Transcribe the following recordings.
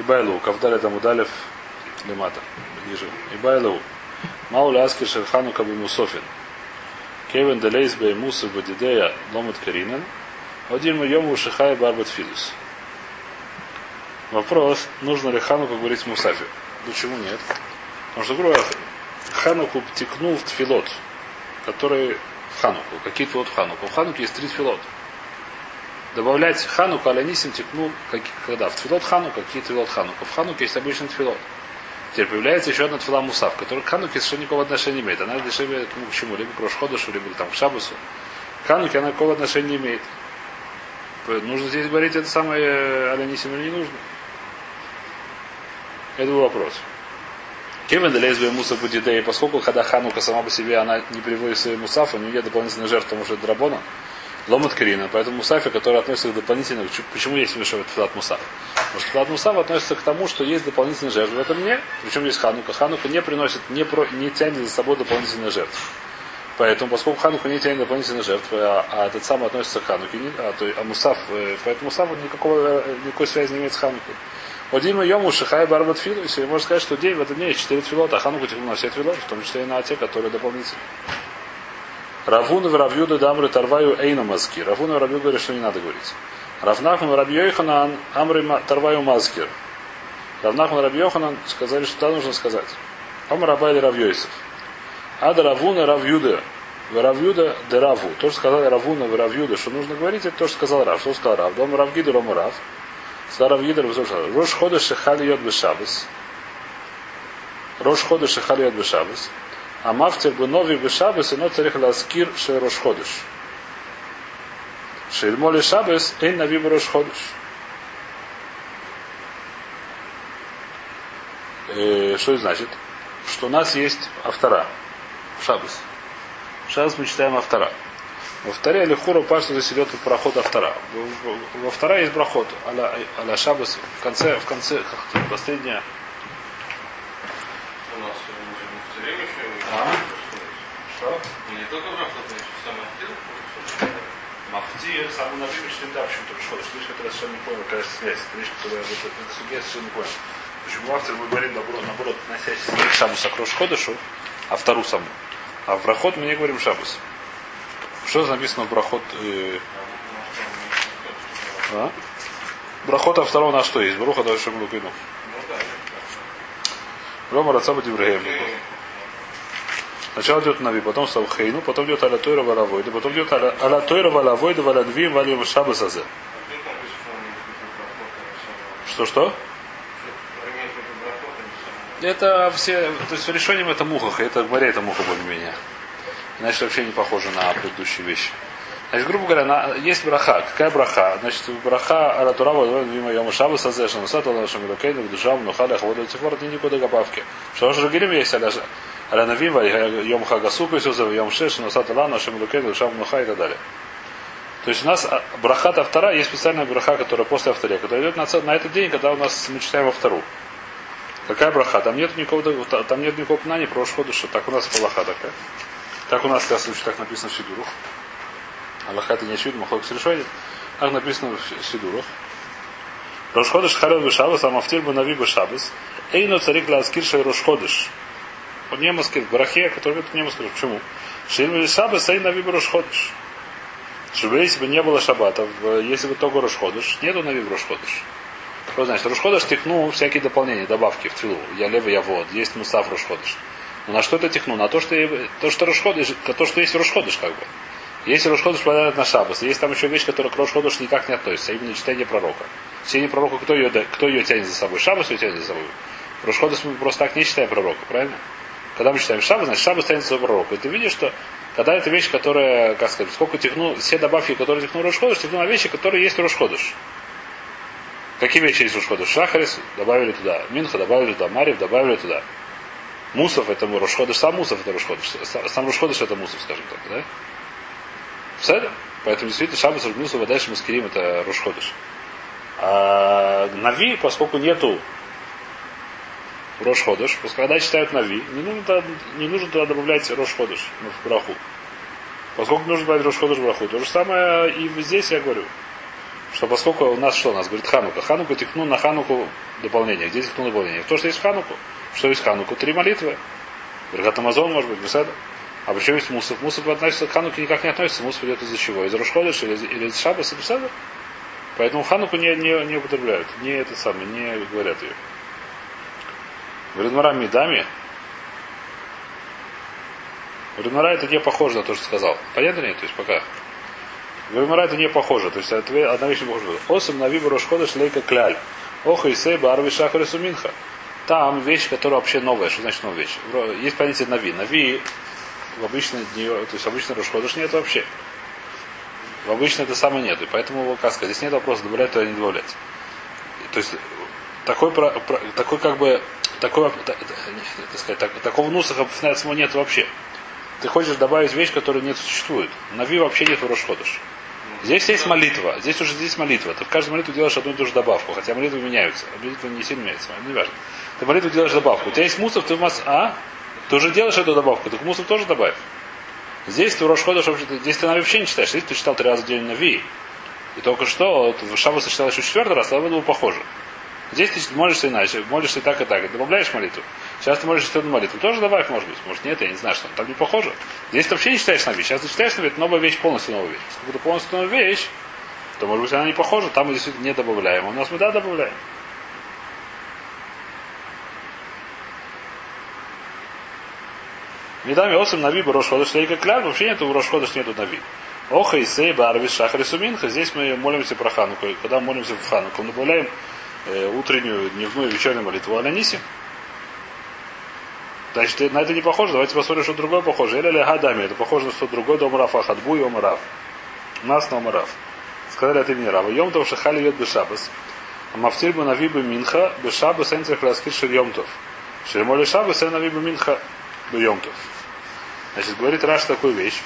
И байлу. Кавдаль это мудалев лимата. Ниже. И байлу. Мауля аскер шерхану кабы мусофин. Кевин делейс бей мусы бадидея ломат каринен. Один мы йому шихай барбат филус. Вопрос, нужно ли Хануку говорить Мусафи? Почему нет? Потому что, грубо Хануку текнул в тфилот, который в Хануку. Какие тфилот в Хануку? В Хануке есть три тфилот. Добавлять Хануку Алянисим текнул, как, когда? В тфилот Ханука, какие тфилот Ханука? В Хануке есть обычный тфилот. Теперь появляется еще одна тфила Мусав, которая к Хануке совершенно никакого отношения не имеет. Она ну, к чему? Либо к Рошходышу, либо там к Шабасу. К Хануке она никакого отношения не имеет. Нужно здесь говорить это самое Алянисим или не нужно? Это был вопрос. Кевин лезвие муса и поскольку когда Ханука сама по себе она не приводит свои мусафы, у нее потому что это драбона, ломат Крина. Поэтому мусафи, которые относятся к дополнительным, почему есть мешает флат мусаф? Потому что флат мусаф относится к тому, что есть дополнительные жертвы. В этом не. Причем есть Ханука. Ханука не приносит, не, про, не тянет за собой дополнительные жертвы. Поэтому, поскольку Ханука не тянет дополнительные жертвы, а, а этот самый относится к Хануке, не, а, то, а Мусаф, э, поэтому Мусаф никакого, э, никакой связи не имеет с Ханукой. Один Йому Шихай Барбат Филу, если можно сказать, что день в этом дне есть четыре твилота, а Ханука текнул на все твилоты, в том числе и на те, которые дополнительные. Равун в Равьюда Дамры Тарваю Эйна Маскир. Равун в Равью говорит, что не надо говорить. Равнахман Рабьёйханан Амры Тарваю Маскир. Равнахман Рабьёханан сказали, что да, нужно сказать. Ам Рабайли Равьёйсов. Ада Равуна Равьюда. Равьюда де Раву. То, что сказали Равуна в Равьюда, что нужно говорить, это то, что сказал Рав. Что сказал Рав? Дом Равгида Рома Рав. Сарав Гидр Рош хода шехали йод бешабас. Рош хода шехали йод бешабас. А мафтер бы нови бешабас, и но царих ласкир ше рош ходыш. Шельмоли шабас, эй нави рош ходыш. Что это значит? Что у нас есть автора в Шабас. В Шабас мы читаем автора. Во вторе Алихура Паша здесь идет проход автора. Во вторая есть проход аля, аля Шабас. В конце, в конце, как последняя. У нас все время еще А? Что? не только проход, но еще самое Мафти, самый Навим, что да, почему-то пришло. Это вещь, которая совершенно не понял, какая связь. Это вещь, которая вот эта судья совершенно не понял. Почему автор мы говорим наоборот, наоборот, относящийся к Шабусу к Рошходышу, а втору саму. А в проход мы не говорим Шабус. Что написано в брахот? Э, а? Брахот а второго на что есть? Бруха дальше Млукину. Рома Рацаба Диврагем. Сначала идет Нави, потом стал Хейну, потом идет Аля Тойра Валавойда, потом идет Аля Тойра Валавойда, Валядви, Валим Шаба Сазе. Что-что? Это все, то есть решением это мухах, это море это муха более-менее. Значит, вообще не похоже на предыдущие вещи. Значит, грубо говоря, на, есть браха. Какая браха? Значит, браха Аратурава, мимо Йома Шаба Сазешна, Сата нашим Рокейну, Душам, Нухаля, Хвода Тифор, не никуда добавки. Что же Гирим есть, Аля Навим, Йом Хагасука, Исузов, Йом Шеш, Нусата Лана, Рокейну, Душам, Нуха и так далее. То есть у нас браха вторая, есть специальная браха, которая после авторе, которая идет на, на этот день, когда у нас мы читаем вторую. Какая браха? Там нет никакого, там нет никакого упоминания про Шходыша. Так у нас Палаха такая. Так у нас, всяком случае, так написано в Сидурах. Аллаха это не очевидно, махлок решением. Так написано в Сидурах. Рошходыш харел бешабас, а мафтир бы нави бешабас. Эйно царик ласкир шей рошходыш. Он не маскир, в барахе, который это не маскир. Почему? Шейль бешабас, эй нави рошходыш. Чтобы если бы не было шабатов, если бы только рошходыш, нету нави рошходыш. Что значит? Рошходыш технул всякие дополнения, добавки в тфилу. Я левый, я вот. Есть мусав рошходыш. Но на что это техну? На то, что, то, что Рошходыш, то, что есть Рошходыш, как бы. Если Рошходыш попадает на Шабас, есть там еще вещь, которая к Рошходыш никак не относится, а именно читание пророка. Чтение пророка, кто ее, кто ее тянет за собой? Шабас ее тянет за собой. Рошходыш мы просто так не читаем пророка, правильно? Когда мы читаем Шабас, значит Шабас тянет за пророка. И ты видишь, что когда это вещь, которая, как сказать, сколько техну, все добавки, которые техну Рошходыш, техну на вещи, которые есть Рошходыш. Какие вещи есть Рошходыш? Шахарис добавили туда, Минха добавили туда, Марив добавили туда. Мусов это Рошходыш, сам Мусов это Рошходыш. Сам Рошходыш это Мусов, скажем так, да? Все? Поэтому действительно Шабас Мусов, а дальше Маскирим это Рошходыш. А Нави, поскольку нету Рошходыш, когда читают Нави, не нужно, туда, не нужно туда добавлять Рошходыш в браху. Поскольку нужно добавить Рошходыш в браху. То же самое и здесь я говорю. что поскольку у нас что, у нас говорит Ханука, Ханука текну на Хануку дополнение. Где текну дополнение? То, что есть в Хануку. Что есть в Хануку? Три молитвы. Беркат Амазон, может быть, Беседа. А почему есть Мусов? Мусов относится к Хануке никак не относится. Мусов идет из-за чего? Из Рошходыша или, или из Шабаса Беседа? Поэтому Хануку не, не, не употребляют. Не это самое, не говорят ее. Говорит, Мара Мидами. Говорит, Мара это не похоже на то, что сказал. Понятно нет? То есть пока. Говорит, Мара это не похоже. То есть одна вещь не похожа. Осам на вибор Рошхода шлейка кляль. Оха и сей барви шахар суминха. Там вещь, которая вообще новая. Что значит новая вещь? Есть понятие нави. Нави в обычной дне, то есть в обычной Рошходыш нет вообще. В обычной это самое нет. И поэтому, как сказать, здесь нет вопроса, добавлять или не добавлять. То есть такой, про, про, такой как бы такой, так, так сказать, так, такого нусаха самого нет вообще. Ты хочешь добавить вещь, которая не существует. Нави вообще нет в Рошходыш. Здесь есть молитва. Здесь уже здесь молитва. Ты в каждую молитву делаешь одну и ту же добавку. Хотя молитвы меняются. А молитва не сильно меняется. Не важно. Ты молитву делаешь добавку. У тебя есть мусор, ты в мас... А? Ты уже делаешь эту добавку. Так мусор тоже добавь. Здесь ты Рошходыш вообще... Здесь ты вообще не читаешь. Здесь ты читал три раза в день Нави. И только что в Шаббат читал еще четвертый раз, а это было похоже. Здесь ты молишься иначе, молишься и так, и так. Добавляешь молитву. Сейчас ты молишься одну молитву. Тоже добавь, может быть. Может нет, я не знаю, что там не похоже. Здесь ты вообще не читаешь на вещь. Сейчас ты читаешь на вещь, новая вещь, полностью новая вещь. Если это полностью новая вещь, то может быть она не похожа, там мы действительно не добавляем. У нас мы да добавляем. Медами осым нави бы Рошходыш лейка кляр, вообще нету в Рошходыш нету нави. Оха и сей барвис шахар суминха. Здесь мы молимся про Хануку. Когда молимся в Хануку, мы добавляем утреннюю, дневную вечернюю молитву Аляниси. Значит, на это не похоже. Давайте посмотрим, что другое похоже. Или Гадами. Это похоже на что-то другое. Дом Рафа Хадбу и Омарав. У нас на Омарав. Сказали от имени Рава. Йомтов Шахали Йод Бешабас. Мафтир бы нави бы минха, бешабас энцех раскир шир йомтов. Шермоли шабас эн нави бы минха бы йомтов. Значит, говорит Раш такую вещь,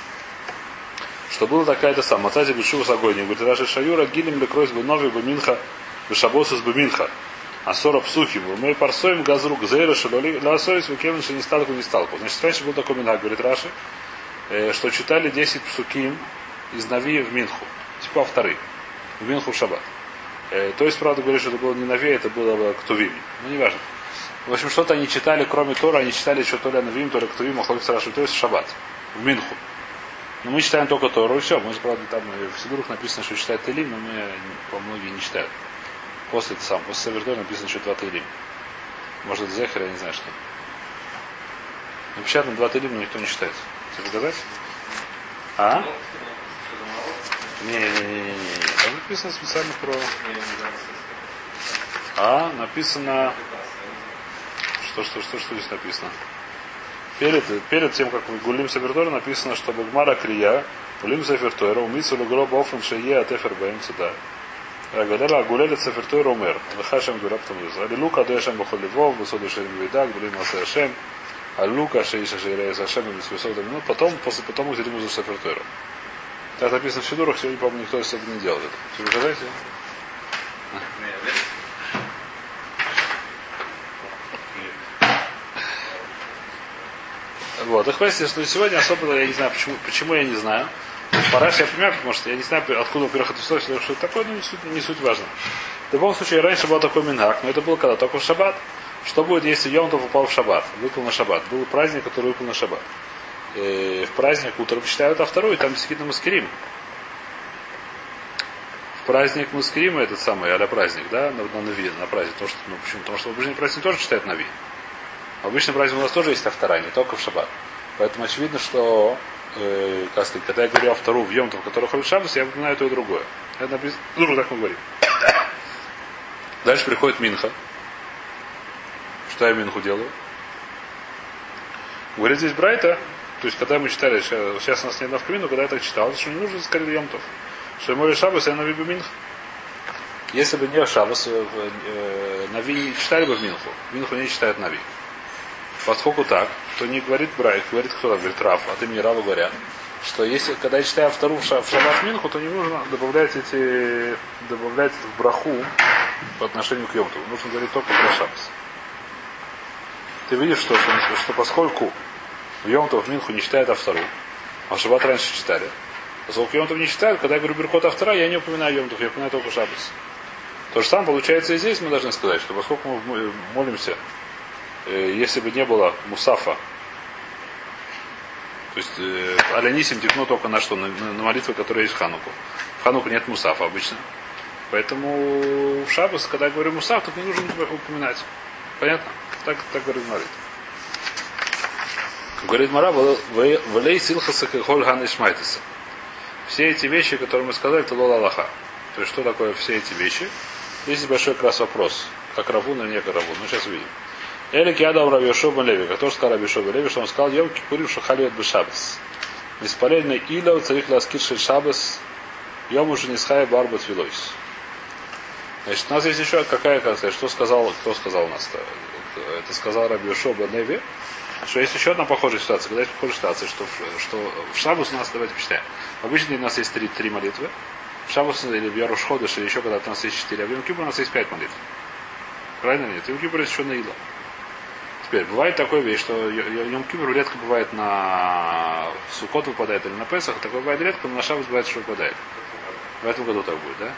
что была такая-то сам. Мацази Бешува с огонь. Говорит, Раши Шаюра гилем бы нови бы минха, бешабосус бы минха. А сора псухи. Мы парсоем газру гзейра шалоли ласоис векевен не сталку не сталку. Значит, раньше был такой минхак, говорит Раши, что читали 10 псуким из Нави в Минху. Типа вторые. В Минху в Шаббат. То есть, правда, говорит, что это было не Нави, это было Ктувим. Ну, не важно. В общем, что-то они читали, кроме Тора, они читали еще то ли Навим, то ли Ктувим, Ахлоп Сарашу, то есть в Шаббат. В Минху. Но мы читаем только Тору, и все. Мы, правда, там в Сидурах написано, что читают Телим, но мы, по многие не читают. После сам, после Савердой написано еще два Телим. Может, это Зехер, я не знаю, что. Но печатно два Телим, но никто не читает. Тебе показать? А? Не-не-не-не. Там написано специально про... А, написано... Что, что, что, что здесь написано? Перед, перед тем, как в Гулим Савердор написано, что Гмара Крия, Гулим Сафертойра, умится Лугро Бофан Шее Атефер Баем Цуда. Рагадера Агулелет Сафертойра Умер. Лехашем Гураптам Юз. Алилука Дуэшем Бахоливов, Высоду Шерим Видак, Гулим Асашем. Аллука Шейша Шейрея Сашем, Бесвисов Доминут. Потом, после, потом Узелим Узу Сафертойра. Так написано в Сидурах, сегодня, по-моему, никто из этого не делал это. Все сказать? Вот. Так что сегодня особо я не знаю, почему, почему я не знаю. Параш я понимаю, потому что я не знаю, откуда, во-первых, это все, что это такое, но не суть, не суть важно. В любом случае, раньше был такой минхак, но это было когда только в шаббат. Что будет, если Йомтов упал в шаббат, выпал на шаббат? Был праздник, который выпал на шаббат. И в праздник утром читают, а второй, там действительно маскирим. В праздник маскирим этот самый, а праздник, да, на, на Нави, на праздник. Потому что, ну, почему? Потому что обычный праздник тоже читают Нави. Обычный праздник у нас тоже есть автора, не только в шаббат. Поэтому очевидно, что э, как сказать, когда я говорю о вторую в Йомтов, который ходит в шаббас, я упоминаю то и другое. Это написано, ну, так мы говорим. Дальше приходит Минха. Что я Минху делаю? Говорит здесь Брайта, то есть, когда мы читали, сейчас у нас не одна в Камину, когда я так читал, что не нужно сказать Йомтов. Что ему Шабас, я на Вибу Минх. Если бы не Шабас, э, э, Нави не читали бы в Минху. Минху не читают Нави. Поскольку так, то не говорит Брайт, говорит кто-то, говорит Раф, от имени Рава говорят, что если, когда я читаю вторую в Шаббат Минху, то не нужно добавлять эти, добавлять в браху по отношению к Йомту. Нужно говорить только про Шаббас. Ты видишь, что, что, что поскольку в Йомту в Минху не читают Автору, а в Шаббат раньше читали, Поскольку Йомтов не считают, когда я говорю Беркот Автора, я не упоминаю Йомтов, я упоминаю только Шабас. То же самое получается и здесь мы должны сказать, что поскольку мы молимся, если бы не было Мусафа, то есть э, Алянисим текну только на что? На, на молитвы, которые есть в Хануку. В Хануку нет Мусафа обычно. Поэтому в Шабас, когда я говорю Мусаф, тут не нужно упоминать. Понятно? Так, так говорит Марит. Говорит Мара, валей силхаса холь хан ишмайтеса. Все эти вещи, которые мы сказали, это лола Аллаха. То есть, что такое все эти вещи? Здесь большой как раз вопрос. Как Равун или не как Равун. Ну, сейчас увидим. Эли киадам Раби Йошуба Леви. Тоже сказал Раби Йошуба Леви, что он сказал, Йом Кипурим Шахалиот Бешабас. Беспалельный Ила, царих ласкир Шабас, Йом уже не схай барбат вилойс. Значит, у нас есть еще какая, как сказать, что сказал, кто сказал у нас -то? Это сказал Раби Йошуба Леви, что есть еще одна похожая ситуация. Когда есть похожая ситуация, что, что в Шабус у нас, давайте посчитаем. Обычно у нас есть три, три молитвы. В Шабус или в Яруш Ходыш, или еще когда-то у нас есть четыре. А в Йом у нас есть пять молитв. Правильно нет? Йом есть еще Наила. Теперь, бывает такое вещь, что Йом Кипур редко бывает на Сукот выпадает или на Песах. Такое бывает редко, но на Шабус бывает, что выпадает. В этом году так будет, да?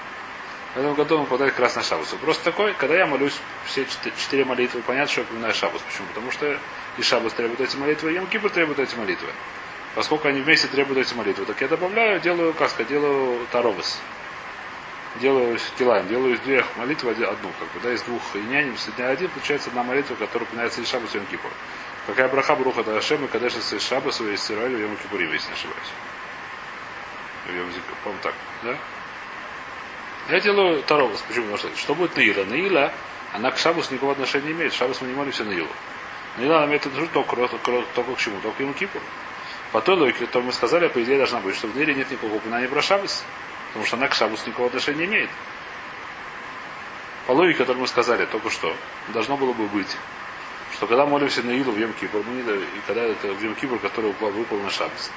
В этом году выпадает как раз на Шабус. Просто такой, когда я молюсь все четыре молитвы, понятно, что я упоминаю Шабус. Почему? Потому что и Шабус требует эти молитвы, и Йом Кипур требует эти молитвы. Поскольку они вместе требуют эти молитвы, так я добавляю, делаю, как сказать, делаю таровос. Делаю килаем, делаю из двух молитв одну, как бы, да, из двух иняним, соединяю один, получается одна молитва, которая упоминается из Шабус и Йом Кипур. Какая браха бруха да Ашем и Кадеша из Шабаса и Сираль в Йом Кипурим, если не ошибаюсь. По-моему так, да? Я делаю таровос. Почему? Потому что, что будет Наила? Наила, она к Шабусу никакого отношения не имеет. Шабус мы не молимся Наилу. Наила она имеет отношение только, только, только к чему? Только к Йому Кипуру. По той логике, то мы сказали, по идее должна быть, что в Нере нет никакого упоминания про Шабас, потому что она к Шабусу никакого отношения не имеет. По логике, которую мы сказали только что, должно было бы быть, что когда молимся на Илу в Йом мы не, и когда это в Йом который выпал на Шабас,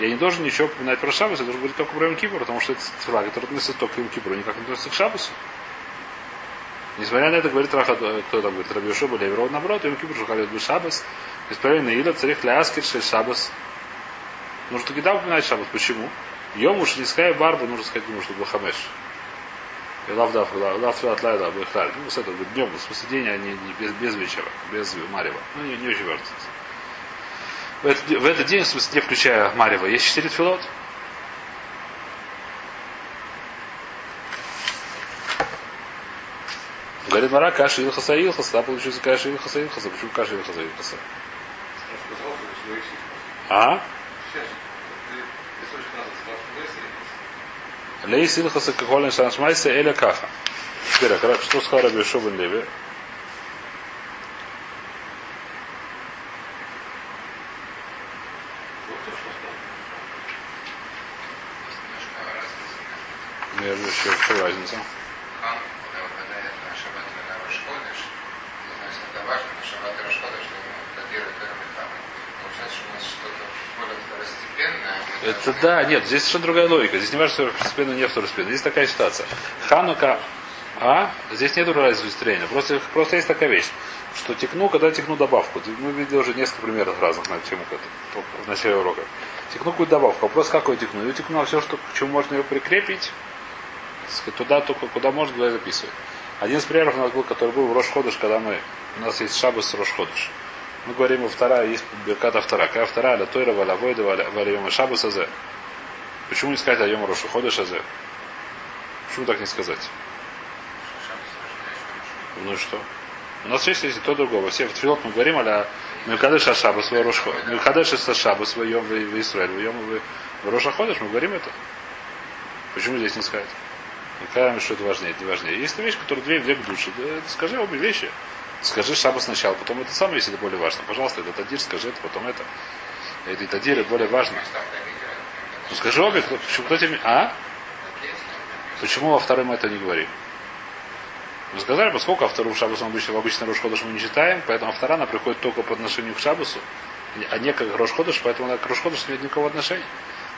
я не должен ничего упоминать про Шабас, я должен говорить только про Йом потому что это тфила, который относится только к Йом Кипуру, никак не относится к Шабасу. Несмотря на это, говорит Раха, кто там говорит, Раби Йошуба, Левирод, наоборот, Йом Кипур, Шухалит бы Шабас, исправление Ида, царих ляскир, шей Шабас. Нужно тогда упоминать Шабас. Почему? Йом уж не скай барбу, нужно сказать ему, что был хамеш. И лавдав, лав от лайда, бэхаль. Ну, с этого днем, в смысле день, а не, не без, без вечера, без Марева. Ну, не, не очень важно. В этот, в этот день, в смысле, не включая Марева, есть четыре тфилот. Говорит Мара, каши Илхаса Илхаса, да, получится каши Илхаса Илхаса. Почему каши Илхаса Илхаса? А? Лейс Илхаса Кахолин Шаншмайса Эля Каха. Теперь, а что сказал Раби Шубан Леви? Между еще что разница? Это да, нет, здесь совершенно другая логика. Здесь не важно, что второстепенно, не второстепенно. Здесь такая ситуация. Ханука, а, здесь нет разницы строения. Просто, просто есть такая вещь, что текну, когда текну добавку. Мы видели уже несколько примеров разных на тему в начале урока. Текну какую-то добавку. Вопрос, какой текну? Я текну все, что, к чему можно ее прикрепить. Туда, только куда можно, туда записывать. Один из примеров у нас был, который был в Рошходыш, когда мы, у нас есть шабас Рошходыш. Мы говорим, у вторая есть Берката вторая. Какая вторая? Ля Тойра, Валя Войда, Валя Йома Шабас Азе. Почему не сказать о Йома Рошу Ходыш Азе? Почему так не сказать? Ну и что? У нас есть если то другого. Все в Тфилот мы говорим, а Милкадеш Ашаба свой Рошхо. Милкадеш Ашаба свой Йом в Израиль. В Йом в Роша Ходыш мы говорим это. Почему здесь не сказать? Какая что это важнее, это не важнее. Есть вещь, которая две, две души. Да, скажи обе вещи. Скажи шаба сначала, потом это самое, если это более важно. Пожалуйста, это тадир, скажи это, потом это. Это тадир, это более важно. Ну скажи обе, кто, почему кто тебе... А? Почему во втором это не говорим? Мы сказали, поскольку во втором обычно, в обычный Рошходыш мы не читаем, поэтому вторая она приходит только по отношению к шабусу, а не как Рошходыш, поэтому она к Рошходышу нет никакого отношения.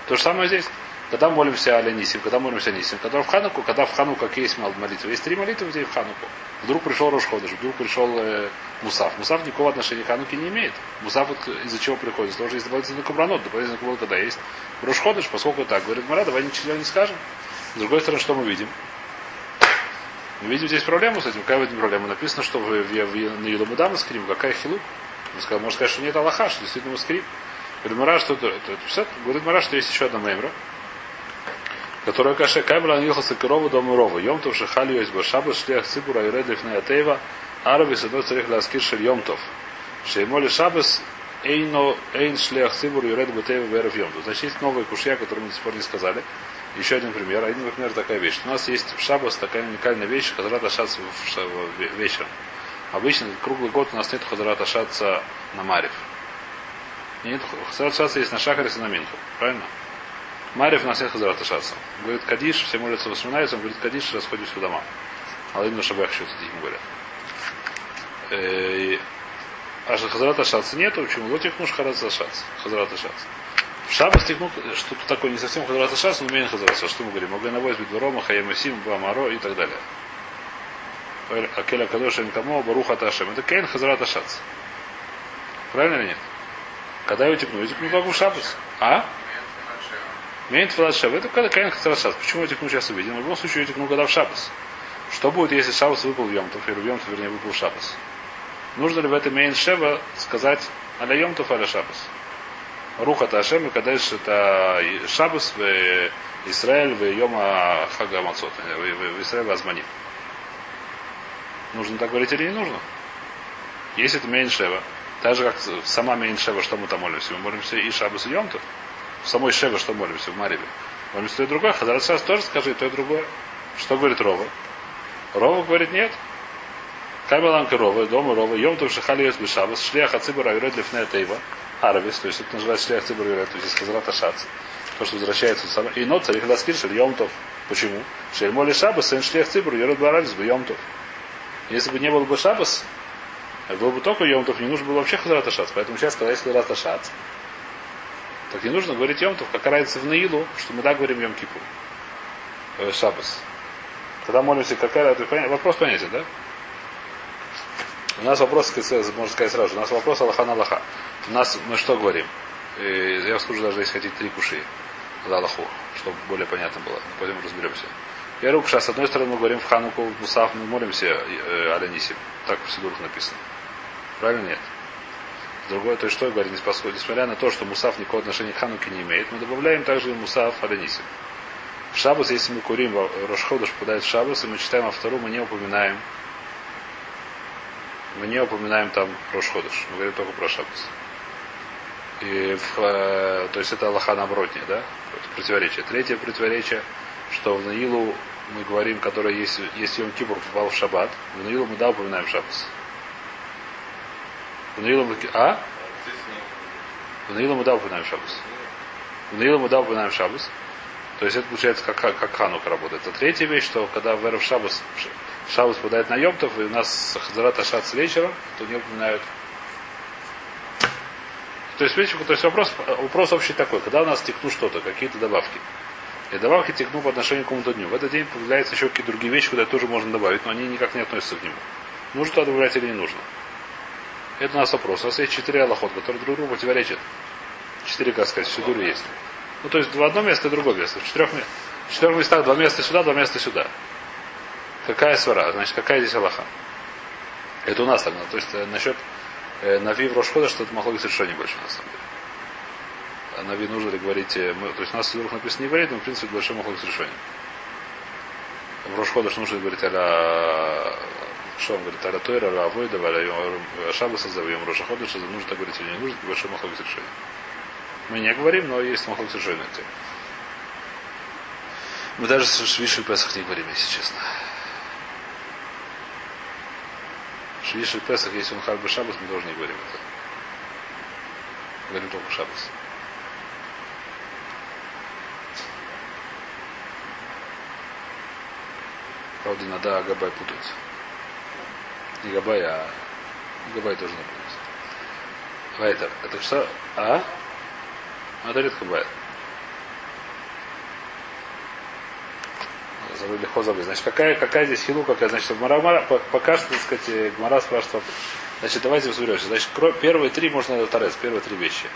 То же самое здесь. Когда молимся о Нисим, когда молимся о Нисим, когда в Хануку, когда в Хануку какие есть молитвы. Есть три молитвы здесь в Хануку. Вдруг пришел Рошходыш, вдруг пришел э, Мусав. Мусав никакого отношения к Хануке не имеет. Мусав вот из-за чего приходит? Что есть дополнительный кубранот, дополнительный кубранот, когда есть Рошходыш, поскольку так, говорит Мара, давай ничего не скажем. С другой стороны, что мы видим? Мы видим здесь проблему с этим. Какая в этом проблема? Написано, что в, в, в, на Елумудам скрим, какая хилук. Можно сказать, что нет Аллаха, что действительно мы скрим. Говорит Мара, что это, это, это, говорит Мара, что есть еще одна мемра которая каше кабла аньехался корову дому рова. Йомтов шахали есть башаба шлях цибура и редлиф на атеева. Араби садо царих ласкир шель йомтов. Шеймоли шабас эйно эйн шлях цибур и ред бутеева веров йомтов. Значит, есть новая кушья, которую мы до сих пор не сказали. Еще один пример. Один например, такая вещь. У нас есть в Шабас такая уникальная вещь, хазрат ашаться вечером. Обычно круглый год у нас нет хазрат ашаться на Марев. Нет, хазрат ашаться есть на Шахаре и на Минху. Правильно? Марев на всех Хазарат Ашаца. Говорит Кадиш, все молятся, вспоминаются, он говорит Кадиш, расходишься в дома. А именно Шабах еще им говорят. А что Хазарат Ашаца нету, почему? Вот их нужно Хазарат Ашаца. Хазарат Ашаца. В Шабас что-то такое не совсем Хазарат Ашаца, но умеет Хазарат Ашаца. Что мы говорим? Могли на возьме Дворома, Хаямасим, Бамаро и так далее. Акеля Кадоша Инкамо, Баруха Ташем. Это Кейн Хазарат Ашаца. Правильно или нет? Когда я утекну? Я утекну только в Шабас. А? Мейн Тфилат Шабас. Это когда Каин Шабас. Почему я текну сейчас увидим? В любом случае текну когда в Шабас. Что будет, если Шабас выпал в Йомтов, или в Йомтов, вернее, выпал Шабас? Нужно ли в этом Мейн Шева сказать аля Йомтов, аля Шабас? Руха Ташем и Кадеш это Шабас в Израиль в Йома Хага Мацот, в Израиль Азмани. Нужно так говорить или не нужно? Если это Мейн Шева, так же как сама Мейн Шева, что мы там молимся? Мы молимся и Шабас, и Йомтов в самой Шеве, что молимся, в Марибе. Молимся то и другое. Хазарат Шас тоже скажи то и другое. Что говорит Рова? Рова говорит нет. Камеланка Рова, дома Рова, Йомтов Шахали Йос Бешабас, Шлях Ацибара Юред Лифне Тейва, Арабис, то есть это называется Шлях Ацибара Юред, то есть из Хазарат Ашац. То, что возвращается в самое. И нот царих ласкир шель Йомтов. Почему? Шель моли Шабас, сын Шлях Цибар, Юред Барабис, бы Йомтов. Если бы не был бы Шабас, был бы только Йомтов, не нужно было вообще Хазарат Ашац. Поэтому сейчас, когда есть Хазарат Ашац, так не нужно говорить Йомтов, как разница в Наилу, что мы так говорим Йом Кипу. Э, Шабас. Когда молимся, какая вопрос понятен, да? У нас вопрос, можно сказать сразу у нас вопрос Аллаха на Аллаха. У нас мы что говорим? И я скажу даже, если хотите, три куши за Аллаху, чтобы более понятно было. Пойдем разберемся. Первый куша, с одной стороны, мы говорим в Хануку, в Мусав, мы молимся э, Алянисим. Так в Сидурах написано. Правильно нет? Другое, то есть что говорит, несмотря на то, что Мусав никакого отношения к Хануке не имеет, мы добавляем также Мусав Аданисим. В Шабус, если мы курим, Рошходыш попадает в Шабус, и мы читаем а вторую, мы не упоминаем мы не упоминаем там Рошходыш. Мы говорим только про Шабус. И в, э, то есть это Аллаха наоборот, да? Противоречие. Третье противоречие, что в Наилу мы говорим, которое есть, есть Йом Кибур попал в Шаббат, в Наилу мы да упоминаем Шаббас. В Наилу мы... А? В Наилу мы да упоминаем Шабус. В Наилу мы да упоминаем Шабус. То есть это получается как, как Ханука работает. Это третья вещь, что когда в Эров Шабус, Шабус попадает на Йомтов, и у нас Хазарат Ашат с вечера, то не упоминают. То есть, видите, то есть вопрос, вопрос общий такой, когда у нас текну что-то, какие-то добавки. И добавки текну по отношению к какому-то дню. В этот день появляются еще какие-то другие вещи, куда тоже можно добавить, но они никак не относятся к нему. Нужно добавлять или не нужно. Это у нас вопрос. У нас есть четыре аллахот, которые друг другу противоречат. Четыре, как сказать, в Сидуре есть. Ну, то есть в одно место и другое место. В четырех, в четырех местах два места сюда, два места сюда. Какая свара? Значит, какая здесь Аллаха? Это у нас тогда. То есть э, насчет э, Нави в Рошхода, что это могло быть совершенно больше, на самом деле. А Нави нужно ли говорить, э, мы, то есть у нас в написано не говорит, но в принципе большое могло быть решение. В Рошхода что нужно говорить а что он говорит, Аля Тойра, Аля Авойда, Аля Шабаса, Завьем Роша Ходыш, нужно говорить или не нужно, большой махлок решение. Мы не говорим, но есть махлок решение на тему. Мы даже с Швиши Песах не говорим, если честно. Швиши Песах, если он Харба Шабас, мы тоже не говорим это. Говорим только Шабас. Правда, иногда Агабай путается. Не Габай, а Габай тоже находится. Вайтер. Это что? А? А это редко бывает. забыли легко забыть. Значит, какая, какая здесь хилу, какая, значит, в Мара, пока что, так сказать, Гмара спрашивает, значит, давайте разберемся. Значит, первые три можно торец, первые три вещи.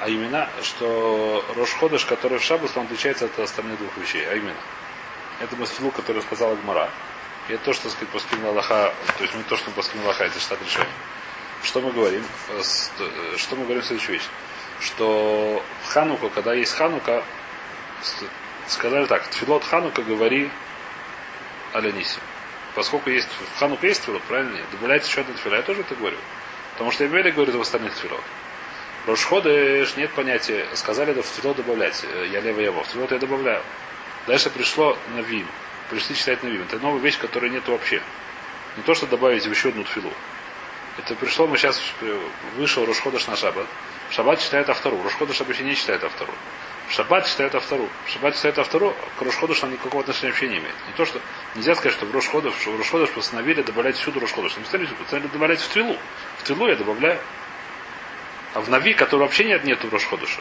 А именно, что Рошходыш, который в Шабус, он отличается от остальных двух вещей. А именно, это Масфилу, который сказала Гмара. И это то, что, так сказать, Паскин Аллаха, то есть мы то, что Паскин Аллаха, это штат решения. Что мы говорим? Что мы говорим следующую вещь? Что в Хануку, когда есть Ханука, сказали так, Тфилот Ханука говори Алянисе. Поскольку есть Ханука есть Тфилот, правильно? Нет? Добавляется еще одна Тфила. Я тоже это говорю. Потому что Эбели говорит в остальных Тфилот. Рошходыш нет понятия. Сказали, да в Тфилот добавлять. Я лево его. В Тфилот я добавляю. Дальше пришло на Вим. Пришли читать на. Это новая вещь, которой нет вообще. Не то, что добавить в еще одну тфилу. Это пришло, мы сейчас вышел Рошходыш на Шаббат. Шаббат читает автору. Рошходыш обычно не читает автору. Шаббат читает автору. Шаббат читает автору, к Рошходышу никакого отношения вообще не имеет. Не то, что нельзя сказать, что в Рошходыш, что в Рошходыш постановили добавлять всюду Рошходыш. Не постановили, постановили добавлять в Твилу. В Твилу я добавляю. А в Нави, который вообще нет, нету Рошходыша,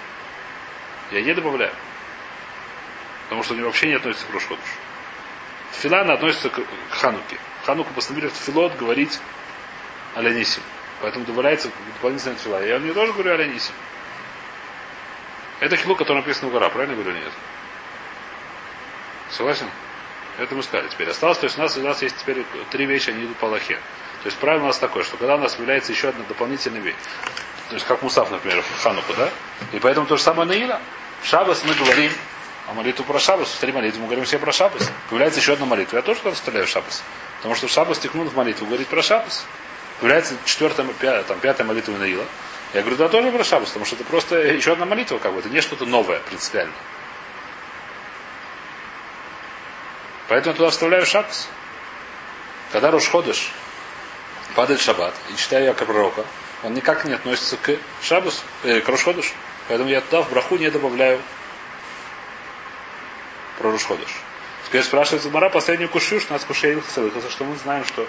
я не добавляю. Потому что они вообще не относятся к Рошходышу. Фила она относится к Хануке. Хануку постановили в Филот говорить Алянисим. Поэтому добавляется дополнительная тфила. Я не тоже говорю Алянисим. Это хилу, который написан в гора, правильно говорю, нет? Согласен? Это мы сказали теперь. Осталось, то есть у нас, у нас есть теперь три вещи, они идут по лохе. То есть правило у нас такое, что когда у нас появляется еще одна дополнительная вещь, то есть как Мусав, например, в Хануку, да? И поэтому то же самое Наила. Шабас мы говорим а молитву про Шабас, три молитвы мы говорим все про Шабас. Появляется еще одна молитва. Я тоже когда вставляю Шабас. Потому что в Шабас текнул в молитву, говорит про Шабас. Появляется четвертая, пятая, там, пятая молитва Наила. Я говорю, да, тоже про Шабас, потому что это просто еще одна молитва, как бы, это не что-то новое принципиально. Поэтому я туда вставляю Шабас. Когда Рушходыш падает Шаббат, и читаю я пророка, он никак не относится к Шабасу, э, к Рушходыш. Поэтому я туда в браху не добавляю про Рушходыш. Теперь спрашивается Мара последнюю кушью, что нас кушей Илхасалыхаса, что мы знаем, что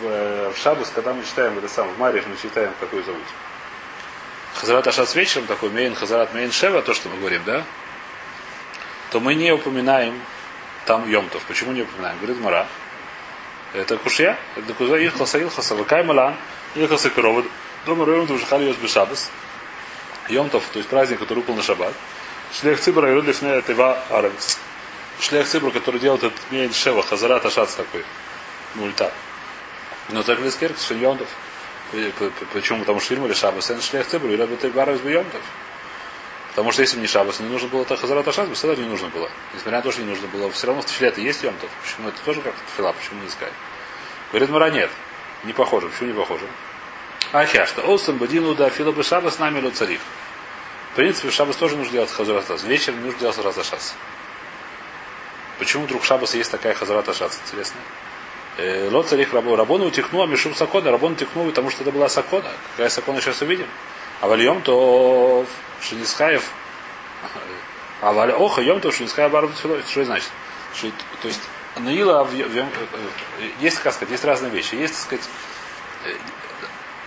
в, э, в Шабас, когда мы читаем это сам, в Маре мы читаем, какой зовут. Хазарат Ашат с вечером, такой Мейн Хазарат Мейн Шева, то, что мы говорим, да? То мы не упоминаем там Йомтов. Почему не упоминаем? Говорит Мара. Это кушья. Это куза Илхаса Илхаса. Вакай Малан. Илхаса Корова. Дома Роем Дужахали Йос Бешабас. Йомтов, то есть праздник, который упал на шаббат. Шлех Цибра Ируд Лифнея Тева Арабец. Шлех Цибра, который делает этот Мейн Шева, Хазарат Ашац такой. Мульта. Но так ли скерк, Йомтов. Почему? Потому что фильм или Шабас, это шлех Цибра, и Рабет Барабец Йомтов. Потому что если бы не Шабас, не нужно было так Хазарат Ашац, бы не нужно было. Несмотря на то, что не нужно было, все равно в Тфиле есть Йомтов. Почему это тоже как-то Тфила, почему не искать? Говорит Мара, нет. Не похоже. Почему не похоже? Ахя, что Олсен Бадину да Фила бы Шабас нами царих. В принципе, в Шабас тоже нужно делать хазарат Вечером не нужно делать хазарат Ашас. Почему вдруг Шабас есть такая хазарат Ашас? Интересно. Э, Лот царих рабон. Рабон утекнул, а Мишум Сакона. Рабон утекнул, потому что это была Сакона. Какая Сакона сейчас увидим. А вальем то Шинисхаев. А валь оха йом то Шинисхаев барб Что значит? Что, то есть Наила в, в, э, есть, как сказать, есть разные вещи. Есть, так сказать, э,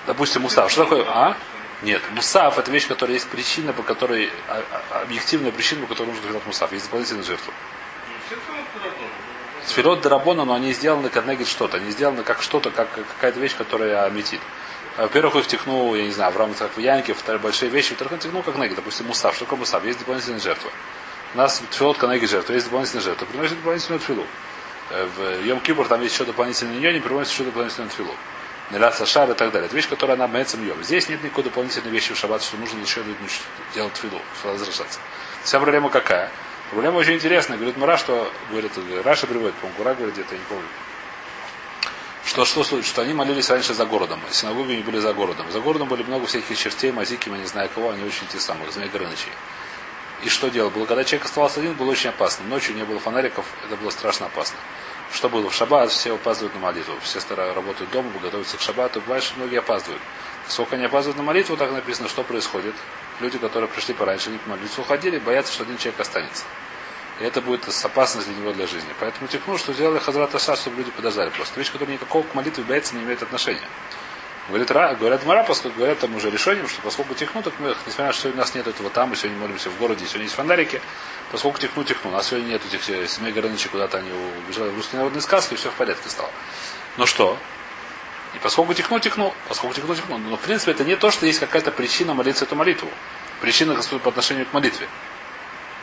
допустим, устав. Что такое? А? Нет, мусав это вещь, которая есть причина, по которой а, а, объективная причина, по которой нужно делать мусав. Есть дополнительная жертва. Сферот Дарабона, но они сделаны как негит что-то. Они сделаны как что-то, как какая-то вещь, которая аметит. Во-первых, их втекнул, я не знаю, в рамках в Янке, вторые большие вещи, во-вторых, он втекнул как негит. Допустим, мусав. Что такое мусав? Есть дополнительная жертва. У нас тфилот канеги жертва, есть дополнительная жертва. Приносит дополнительную тфилу. Э, в Йом Кибур там есть еще дополнительный ньони, приносит еще дополнительную тфилу. Неляса шар и так далее. Это вещь, которая она мецем йом. Здесь нет никакой дополнительной вещи в шаббат, что нужно еще делать фиду, возвращаться. Вся проблема какая? Проблема очень интересная. Говорит Мара, что говорит, Раша приводит, по-моему, Гура говорит где-то, я не помню. Что, что, что, что они молились раньше за городом. Синагоги не были за городом. За городом были много всяких чертей, мазики, я не знаю кого, они очень те самые, змеи Горынычей. И что делал? Было, когда человек оставался один, было очень опасно. Ночью не было фонариков, это было страшно опасно. Что было в шаббат, все опаздывают на молитву. Все старые работают дома, готовятся к шаббату. Бывает, что многие опаздывают. Сколько они опаздывают на молитву, так написано, что происходит. Люди, которые пришли пораньше, не по молитву уходили, боятся, что один человек останется. И это будет опасность для него для жизни. Поэтому текну, что сделали Хазрат Аша, чтобы люди подождали просто. Вещь, которая никакого к молитве бояться не имеет отношения. Говорит, Ра, говорят Мара, поскольку говорят там уже решением, что поскольку техну, так мы, несмотря на то, что у нас нет этого там, мы сегодня молимся в городе, сегодня есть фонарики, поскольку техну, техну. У нас сегодня нет этих э, семей Горыныча, куда-то они убежали в русские народные сказки, и все в порядке стало. Ну что? И поскольку техну, техну, поскольку техну, техну. Но в принципе это не то, что есть какая-то причина молиться эту молитву. Причина по отношению к молитве.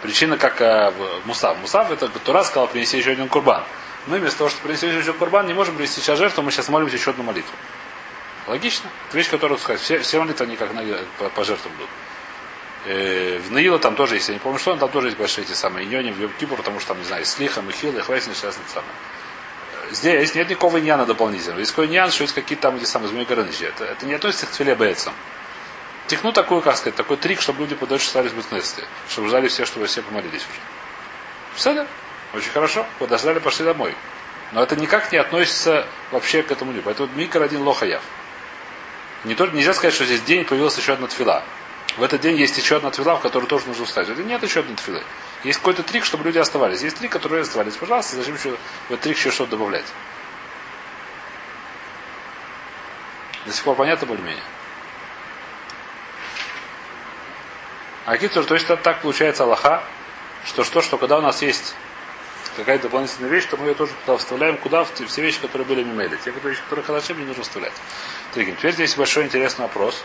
Причина как э, в Мусав. Мусав это Тура сказал принеси еще один курбан. Мы вместо того, чтобы принести еще один курбан, не можем принести сейчас жертву, мы сейчас молимся еще одну молитву. Логично. Это вещь, которую сказать. Все, все молитвы они как на, по, по жертвам будут. Э, в Наила там тоже есть, я не помню, что там тоже есть большие эти самые иньони в Йом-Кипур, потому что там, не знаю, Слиха, Михил, Эхвайсин, сейчас это самое. Здесь нет никакого иньяна дополнительного. Есть какой иньян, что есть какие-то там эти самые змеи. Это, это не относится к Тфиле Бейцам. Техну такую, как сказать, такой трик, чтобы люди подольше остались в Бетнесте. Чтобы ждали все, чтобы все помолились уже. Все, да? Очень хорошо. Подождали, пошли домой. Но это никак не относится вообще к этому. Поэтому Микр один лохаяв. Не только, нельзя сказать, что здесь день появилась еще одна твила. В этот день есть еще одна твила, в которую тоже нужно встать. Это нет еще одной твилы. Есть какой-то трик, чтобы люди оставались. Есть трик, которые оставались. Пожалуйста, зачем еще в этот трик еще что-то добавлять? До сих пор понятно более-менее? А Китсур, то есть так получается Аллаха, что что, что когда у нас есть какая-то дополнительная вещь, то мы ее тоже туда вставляем, куда в все вещи, которые были мимели. Те вещи, которые хороши, не нужно вставлять. Теперь здесь большой интересный вопрос,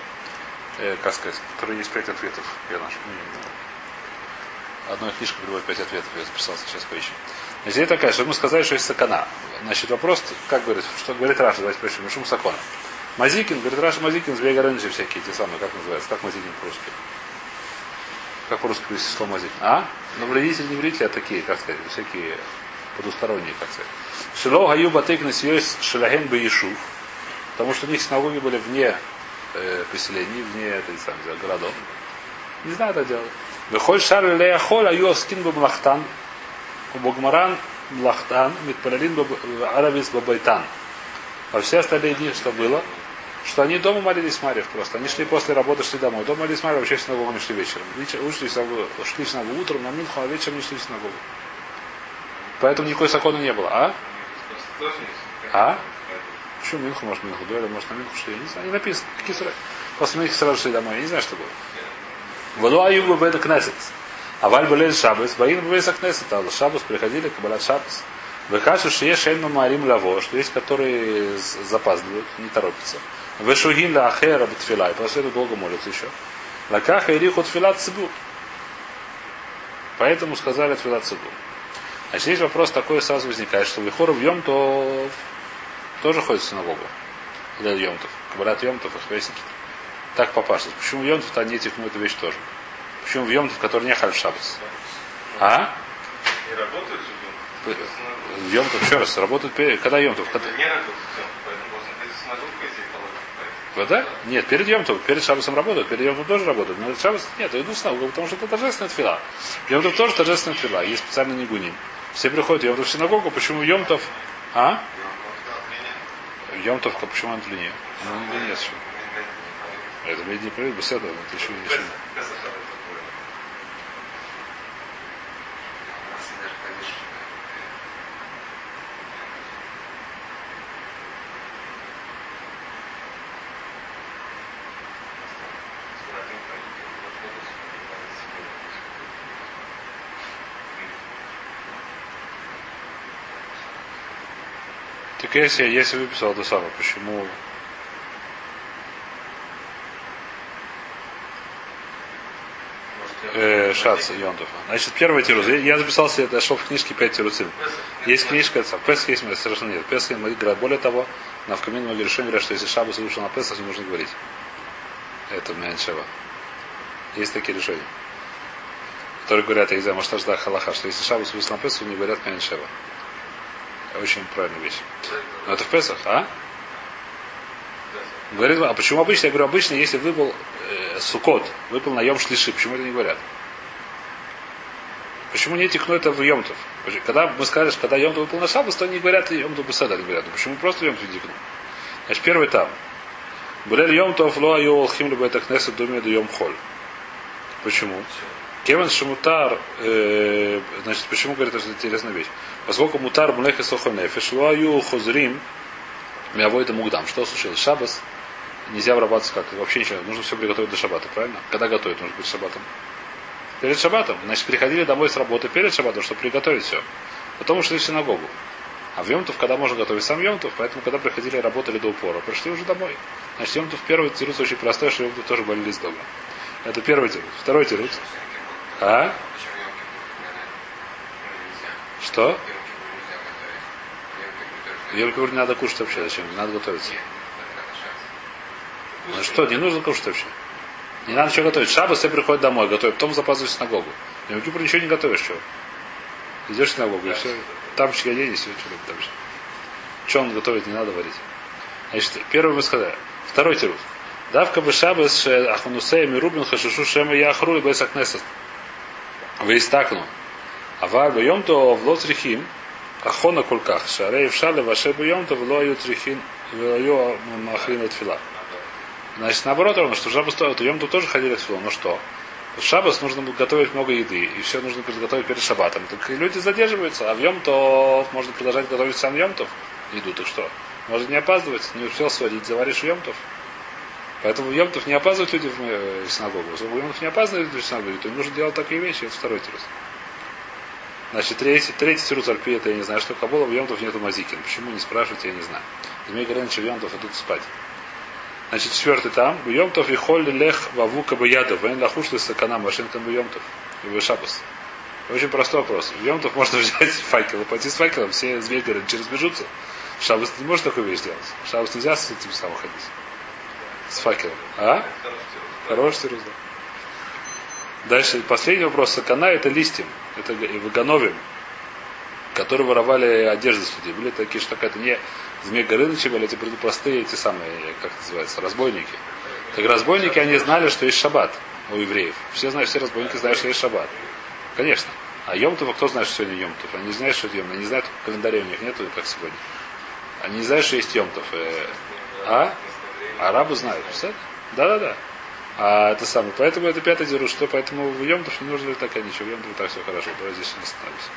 э, как сказать, который есть пять ответов. Я наш. Одной книжка приводит пять ответов, я записался, сейчас поищем. Значит, такая, что мы сказали, что есть сакана. Значит, вопрос, как говорит, что говорит Раша, давайте поищем, шум сакона. Мазикин, говорит Раша Мазикин, Звей Горынджи всякие, те самые, как называется, как Мазикин по-русски? Как по-русски говорится слово Мазикин? А? Ну, вредители, не вредители, а такие, как сказать, всякие потусторонние, как сказать. Шило гаю батык на шелахен бы Ишув. Потому что у них синагоги были вне э, поселений, вне этой самой городов. Не знаю, это делать. Выходит шар леяхоль, а юаскин бы млахтан, убогмаран млахтан, митпаралин аравис бабайтан. А все остальные дни, что было, что они дома молились Марьев просто. Они шли после работы, шли домой. Дома молились Марьев, вообще в синагогу не шли вечером. Ушли в синагогу, шли в синагогу утром, на Минху, а вечером не шли в синагогу. Поэтому никакой закона не было. А? А? Почему Минху, может, Минху дуэля, может, на Минху шли? Я не знаю, не написано. Какие сразу? После Минху сразу шли домой. Я не знаю, что было. Ваду аюбу беда кнесет. А валь болель шабас, баин бейса кнесет. А шабас приходили, кабалат шабас. Выкашу шие шейну марим лаво, что есть, которые запаздывают, не торопятся. Вешугин ахера бтфила, и после этого долго молятся еще. Лакаха и рихот филат цибу. Поэтому сказали филат цибу. Значит, здесь вопрос такой сразу возникает, что в Йом, то тоже ходит в синагогу. Лель Йомтов. Кабалят Йомтов, их весит. Так папаша. Почему в Йомтов они тихну эту вещь тоже? Почему в Йомтов, который не халь шабас? А? Не работают же В Йомтов, еще раз, работают перед... Когда Йомтов? Когда... Не работают, поэтому можно ходить с нагрузкой, если Да? Нет, перед Йомтов, перед Шабасом работают, перед Йомтов тоже работают. Но Шабас нет, я иду с потому что это торжественная твила. Йомтов тоже торжественная твила, есть специальный нигуним. Все приходят Йомтов в синагогу, почему Йомтов? А? Йомтов, почему он длиннее? Ну, не длиннее еще. Это ведь не проверит, беседа, это еще. Так если, если выписал это самое, почему э, Шац Йонтов. Значит, первый тирус. Я записал себе, это шел в книжке 5 тируцин. Есть книжка, в Песах есть, совершенно нет. Песах говорят, более того, на в камин многие говорят, что если Шабас вышел на Песах, не нужно говорить. Это Мяншева. Есть такие решения. Которые говорят, я не знаю, может, да Халаха, что если Шабас вышел на Песах, не говорят Мяншева. Очень правильная вещь. Но это в Песах, а? Говорит, а почему обычно? Я говорю, обычно, если выпал э, сукот, выпал на Шлиши, почему это не говорят? Почему не текну это в Йомтов? Когда мы скажем, когда Йомтов выпал на Шабас, то они говорят Йомтов Беседа, не говорят. Почему просто Йомтов не текну? Значит, первый там. Булель Йомтов ло айо алхим либо это кнесет думе до Йом Холь. Почему? Кеван Шамутар, э, значит, почему говорит, что это интересная вещь? Поскольку мутар млехе сохонефеш, ло аю хозрим, мявой это мугдам. Что случилось? Шабас, нельзя обрабатывать как? Вообще ничего. Нужно все приготовить до шабата, правильно? Когда готовить нужно быть шабатом? Перед шабатом. Значит, приходили домой с работы перед шабатом, чтобы приготовить все. Потом ушли в синагогу. А в Йомтов, когда можно готовить сам Йомтов, поэтому когда приходили работали до упора, пришли уже домой. Значит, Йомтов первый тирус очень простой, что Йомтов тоже болели дома. Это первый тирус. Второй тирус. А? Что? Йом не надо кушать вообще. Зачем? Не надо готовиться. Ну что, не нужно кушать вообще. Не надо ничего готовить. Шабас все приходит домой, готовит, потом запаздываешь в синагогу. Йом Кипур ничего не готовишь, чего? Идешь в синагогу, и все. Там одень, и все, что там же. Что он готовит, не надо варить. Значит, первый мы сказали. Второй тирус. Давка бы шабас ахунусея мирубин хашишу шема яхру и бесак несет. Вейстакну. А вар бьем то в лотрихим, ахона кулках, шарей в шале ваше бьем то в лою трихин, в лою махрин от фила. Значит, наоборот, ровно, что жабу стоит, йом то тоже ходили в филу, но что? В шабас нужно готовить много еды, и все нужно приготовить перед шабатом. Так люди задерживаются, а в Йомтов можно продолжать готовить сам Йомтов еду, так что? Может не опаздывать, не успел сводить, заваришь Йомтов. Поэтому в Йомтов не опаздывают люди в, э, в синагогу. В Йомтов не опаздывают люди в синагогу, то им нужно делать такие вещи, это второй тирус. Значит, третий, третий тирус Альпи, это я не знаю, что Кабола в Йомтов нету мазикин. Почему, не спрашивайте, я не знаю. Змей Горыныч в Йомтов идут спать. Значит, четвертый там. Бьемтов и холли лех вавука бьядов. Вен лахуш ли саканам машинкам бьемтов. И вы шабас. Очень простой вопрос. Бьемтов можно взять факел и пойти с факелом. Все змеи говорят, через бежутся. В шабас не может такую вещь делать. В шабас нельзя с этим самым ходить. С факелом. А? Хороший тирус, да. Дальше, последний вопрос. Сакана это листьем. Это вагановим, которые воровали одежды с людей. Были такие, что какая-то не Змей Горынычи были эти простые, эти самые, как называется, разбойники. Так разбойники, они знали, что есть шаббат у евреев. Все знают, все разбойники знают, что есть шаббат. Конечно. А Йомтов, кто знает, что сегодня Йомтов? Они не знают, что это Йомтов. Они не знают, календаря у них нету, как сегодня. Они не знают, что есть Йомтов. Э, а? Арабы знают. Да-да-да. А это самое. Поэтому это пятый деру, что поэтому в Йомтов не нужно так ничего. В Йомтов так все хорошо. Давай здесь не остановимся.